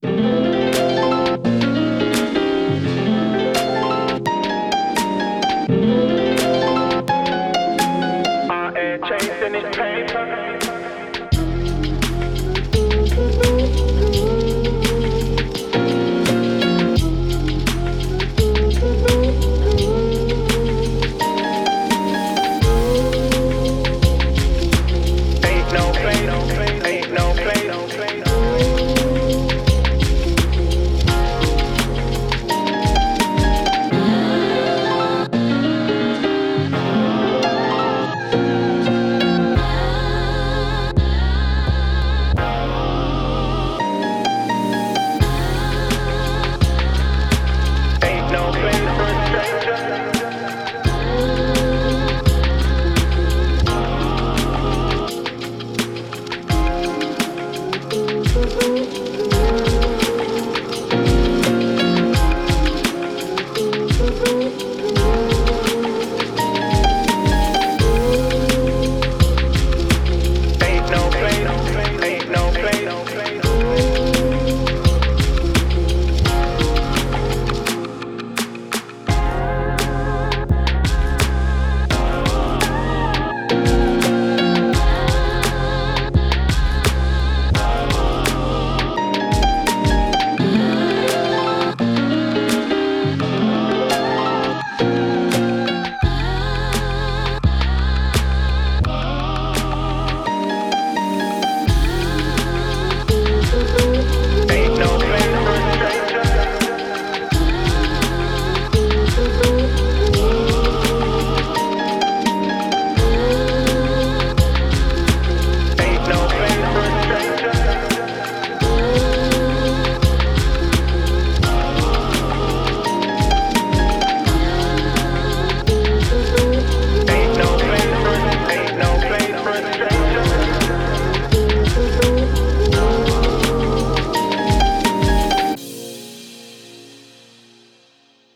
I ain't chasing this paper.